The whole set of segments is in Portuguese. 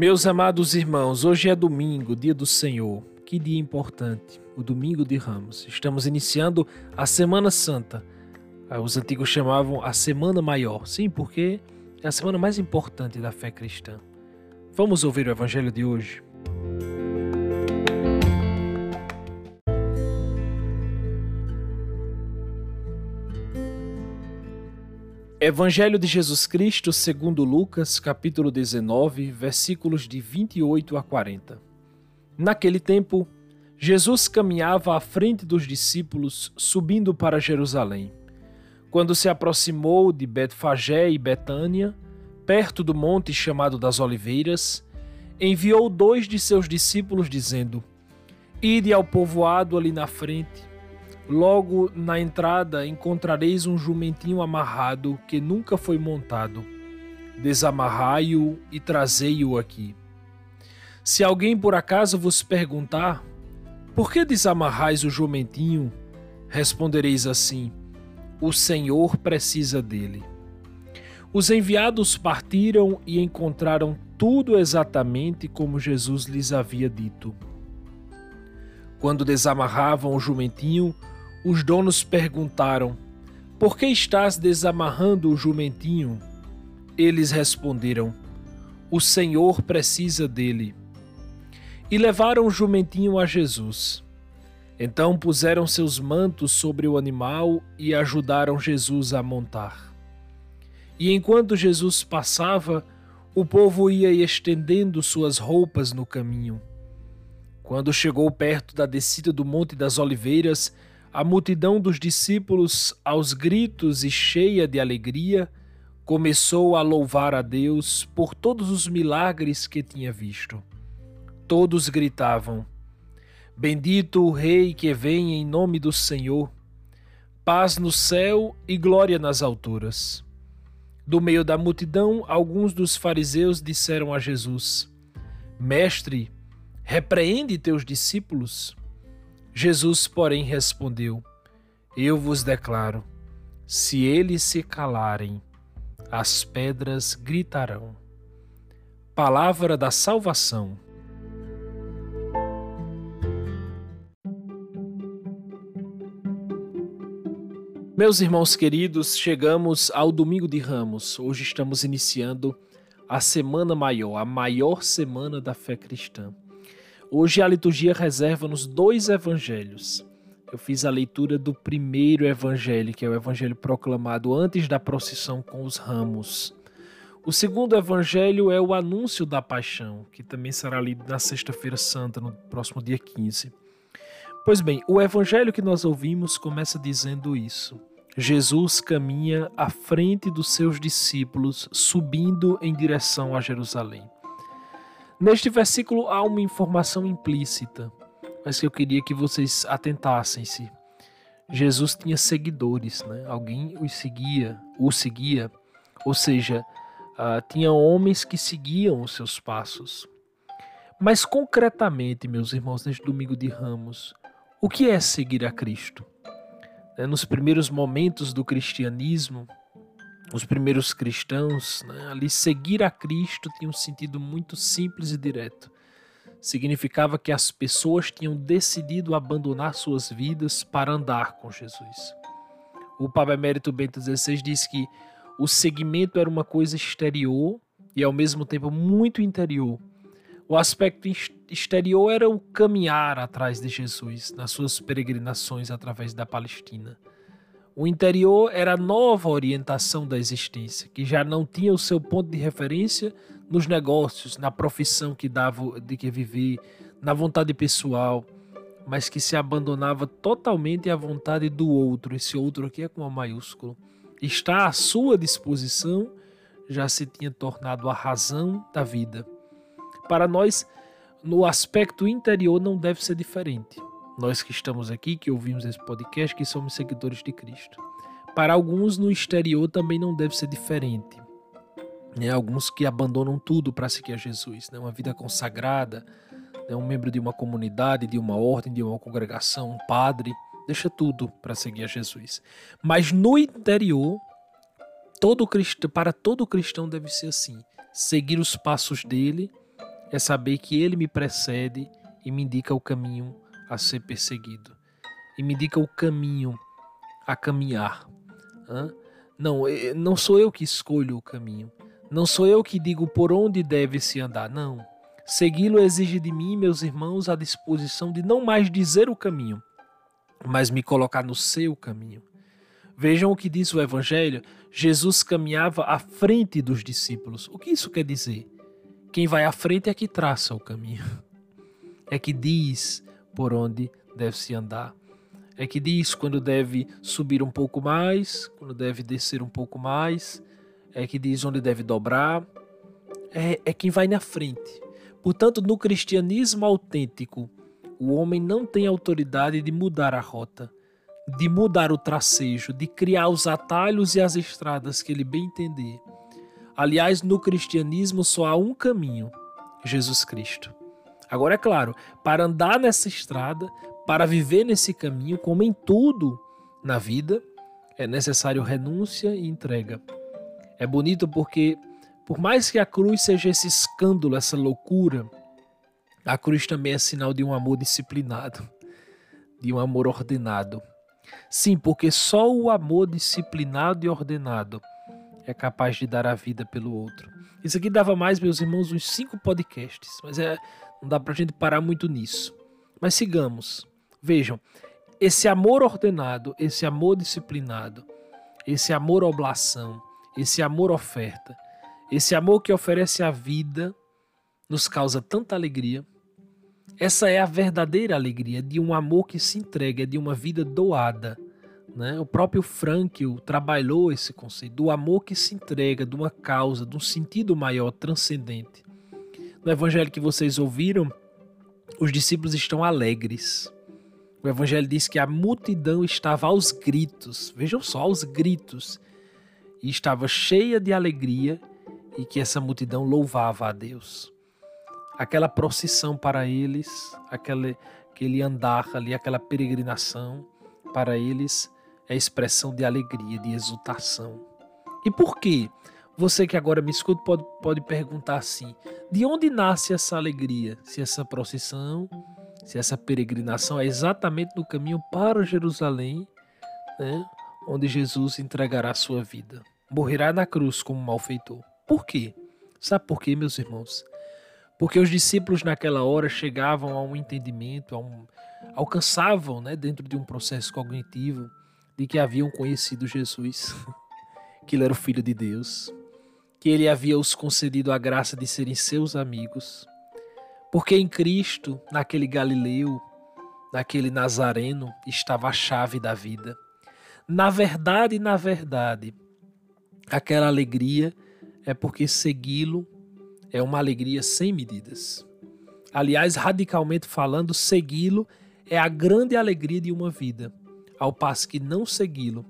Meus amados irmãos, hoje é domingo, dia do Senhor. Que dia importante, o domingo de Ramos. Estamos iniciando a Semana Santa. Ah, os antigos chamavam a Semana Maior. Sim, porque é a semana mais importante da fé cristã. Vamos ouvir o evangelho de hoje. Evangelho de Jesus Cristo, segundo Lucas, capítulo 19, versículos de 28 a 40. Naquele tempo, Jesus caminhava à frente dos discípulos, subindo para Jerusalém. Quando se aproximou de Betfagé e Betânia, perto do monte chamado das Oliveiras, enviou dois de seus discípulos, dizendo: Ide ao povoado ali na frente Logo na entrada encontrareis um jumentinho amarrado que nunca foi montado. Desamarrai-o e trazei-o aqui. Se alguém por acaso vos perguntar: Por que desamarrais o jumentinho? Respondereis assim: O Senhor precisa dele. Os enviados partiram e encontraram tudo exatamente como Jesus lhes havia dito. Quando desamarravam o jumentinho, os donos perguntaram: Por que estás desamarrando o jumentinho? Eles responderam: O Senhor precisa dele. E levaram o jumentinho a Jesus. Então puseram seus mantos sobre o animal e ajudaram Jesus a montar. E enquanto Jesus passava, o povo ia estendendo suas roupas no caminho. Quando chegou perto da descida do Monte das Oliveiras, a multidão dos discípulos, aos gritos e cheia de alegria, começou a louvar a Deus por todos os milagres que tinha visto. Todos gritavam: Bendito o Rei que vem em nome do Senhor, paz no céu e glória nas alturas. Do meio da multidão, alguns dos fariseus disseram a Jesus: Mestre, repreende teus discípulos. Jesus, porém, respondeu: Eu vos declaro, se eles se calarem, as pedras gritarão. Palavra da salvação. Meus irmãos queridos, chegamos ao domingo de Ramos. Hoje estamos iniciando a semana maior, a maior semana da fé cristã. Hoje a liturgia reserva-nos dois evangelhos. Eu fiz a leitura do primeiro evangelho, que é o evangelho proclamado antes da procissão com os ramos. O segundo evangelho é o anúncio da paixão, que também será lido na Sexta-feira Santa, no próximo dia 15. Pois bem, o evangelho que nós ouvimos começa dizendo isso. Jesus caminha à frente dos seus discípulos, subindo em direção a Jerusalém. Neste versículo há uma informação implícita, mas que eu queria que vocês atentassem-se. Jesus tinha seguidores, né? alguém os seguia, o seguia, ou seja, uh, tinha homens que seguiam os seus passos. Mas concretamente, meus irmãos, neste domingo de Ramos, o que é seguir a Cristo? Né, nos primeiros momentos do cristianismo, os primeiros cristãos, né, ali seguir a Cristo tinha um sentido muito simples e direto. Significava que as pessoas tinham decidido abandonar suas vidas para andar com Jesus. O Papa Emérito Bento XVI diz que o seguimento era uma coisa exterior e ao mesmo tempo muito interior. O aspecto exterior era o caminhar atrás de Jesus nas suas peregrinações através da Palestina. O interior era a nova orientação da existência, que já não tinha o seu ponto de referência nos negócios, na profissão que dava de que viver, na vontade pessoal, mas que se abandonava totalmente à vontade do outro. Esse outro aqui é com a maiúsculo. Está à sua disposição, já se tinha tornado a razão da vida. Para nós, no aspecto interior não deve ser diferente nós que estamos aqui, que ouvimos esse podcast, que somos seguidores de Cristo. Para alguns no exterior também não deve ser diferente. Né? Alguns que abandonam tudo para seguir a Jesus, né? uma vida consagrada, né? um membro de uma comunidade, de uma ordem, de uma congregação, um padre, deixa tudo para seguir a Jesus. Mas no interior, todo cristão, para todo cristão deve ser assim: seguir os passos dele é saber que ele me precede e me indica o caminho a ser perseguido, e me indica o caminho a caminhar. Não, não sou eu que escolho o caminho, não sou eu que digo por onde deve se andar, não. Segui-lo exige de mim, meus irmãos, a disposição de não mais dizer o caminho, mas me colocar no seu caminho. Vejam o que diz o Evangelho: Jesus caminhava à frente dos discípulos. O que isso quer dizer? Quem vai à frente é que traça o caminho, é que diz por onde deve se andar, é que diz quando deve subir um pouco mais, quando deve descer um pouco mais, é que diz onde deve dobrar, é, é quem vai na frente. Portanto, no cristianismo autêntico, o homem não tem autoridade de mudar a rota de mudar o tracejo, de criar os atalhos e as estradas que ele bem entender. Aliás, no cristianismo só há um caminho: Jesus Cristo. Agora, é claro, para andar nessa estrada, para viver nesse caminho, como em tudo na vida, é necessário renúncia e entrega. É bonito porque, por mais que a cruz seja esse escândalo, essa loucura, a cruz também é sinal de um amor disciplinado, de um amor ordenado. Sim, porque só o amor disciplinado e ordenado é capaz de dar a vida pelo outro. Isso aqui dava mais, meus irmãos, uns cinco podcasts, mas é, não dá pra gente parar muito nisso. Mas sigamos. Vejam, esse amor ordenado, esse amor disciplinado, esse amor oblação, esse amor oferta, esse amor que oferece a vida, nos causa tanta alegria essa é a verdadeira alegria de um amor que se entrega, de uma vida doada. Né? O próprio Frankl trabalhou esse conceito do amor que se entrega, de uma causa, de um sentido maior, transcendente. No evangelho que vocês ouviram, os discípulos estão alegres. O evangelho diz que a multidão estava aos gritos, vejam só, aos gritos, e estava cheia de alegria e que essa multidão louvava a Deus aquela procissão para eles, aquele, aquele andar ali, aquela peregrinação, para eles é expressão de alegria, de exultação. E por quê? Você que agora me escuta pode, pode perguntar assim: de onde nasce essa alegria? Se essa procissão, se essa peregrinação é exatamente no caminho para Jerusalém, né, onde Jesus entregará a sua vida. Morrerá na cruz como malfeitor. Por quê? Sabe por quê, meus irmãos? Porque os discípulos naquela hora chegavam a um entendimento, a um, alcançavam, né, dentro de um processo cognitivo, de que haviam conhecido Jesus, que ele era o Filho de Deus, que ele havia os concedido a graça de serem seus amigos. Porque em Cristo, naquele Galileu, naquele Nazareno, estava a chave da vida. Na verdade, na verdade, aquela alegria é porque segui-lo é uma alegria sem medidas. Aliás, radicalmente falando, segui-lo é a grande alegria de uma vida, ao passo que não segui-lo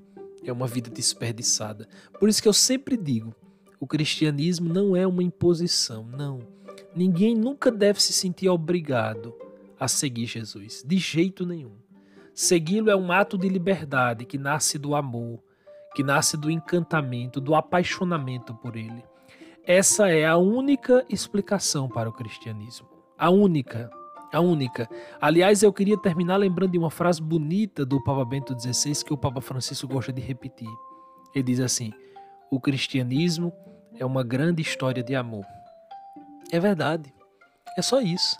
é uma vida desperdiçada. Por isso que eu sempre digo: o cristianismo não é uma imposição, não. Ninguém nunca deve se sentir obrigado a seguir Jesus, de jeito nenhum. Segui-lo é um ato de liberdade que nasce do amor, que nasce do encantamento, do apaixonamento por ele. Essa é a única explicação para o cristianismo. A única. A única. Aliás, eu queria terminar lembrando de uma frase bonita do Papa Bento XVI que o Papa Francisco gosta de repetir. Ele diz assim: O cristianismo é uma grande história de amor. É verdade. É só isso.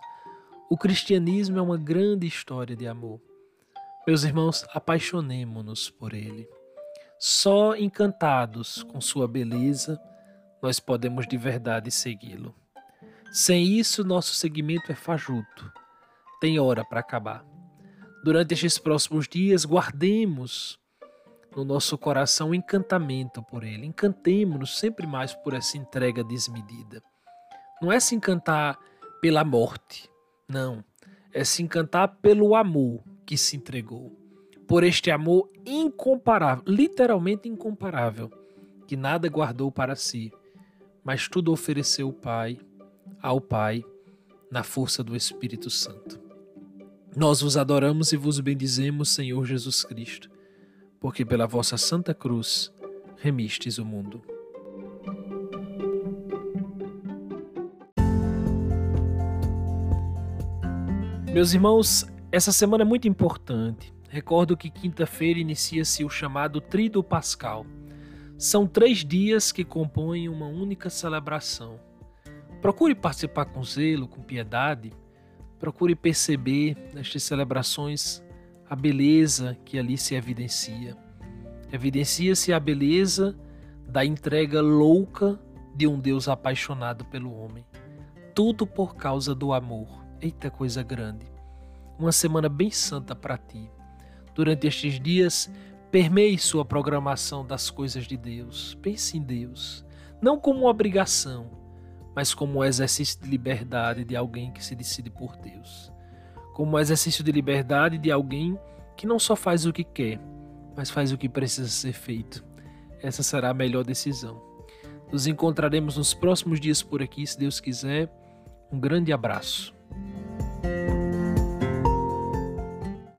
O cristianismo é uma grande história de amor. Meus irmãos, apaixonemo-nos por ele. Só encantados com sua beleza, nós podemos de verdade segui-lo. Sem isso, nosso seguimento é fajuto. Tem hora para acabar. Durante estes próximos dias, guardemos no nosso coração encantamento por Ele. Encantemos-nos sempre mais por essa entrega desmedida. Não é se encantar pela morte, não. É se encantar pelo amor que se entregou. Por este amor incomparável, literalmente incomparável, que nada guardou para si, mas tudo ofereceu o Pai, ao Pai, na força do Espírito Santo. Nós vos adoramos e vos bendizemos, Senhor Jesus Cristo, porque pela vossa Santa Cruz remistes o mundo. Meus irmãos, essa semana é muito importante. Recordo que quinta-feira inicia-se o chamado Trido Pascal. São três dias que compõem uma única celebração. Procure participar com zelo, com piedade. Procure perceber nestas celebrações a beleza que ali se evidencia. Evidencia-se a beleza da entrega louca de um Deus apaixonado pelo homem. Tudo por causa do amor. Eita coisa grande. Uma semana bem santa para ti. Durante estes dias, permeie sua programação das coisas de Deus. Pense em Deus, não como uma obrigação, mas como um exercício de liberdade de alguém que se decide por Deus. Como um exercício de liberdade de alguém que não só faz o que quer, mas faz o que precisa ser feito. Essa será a melhor decisão. Nos encontraremos nos próximos dias por aqui, se Deus quiser. Um grande abraço.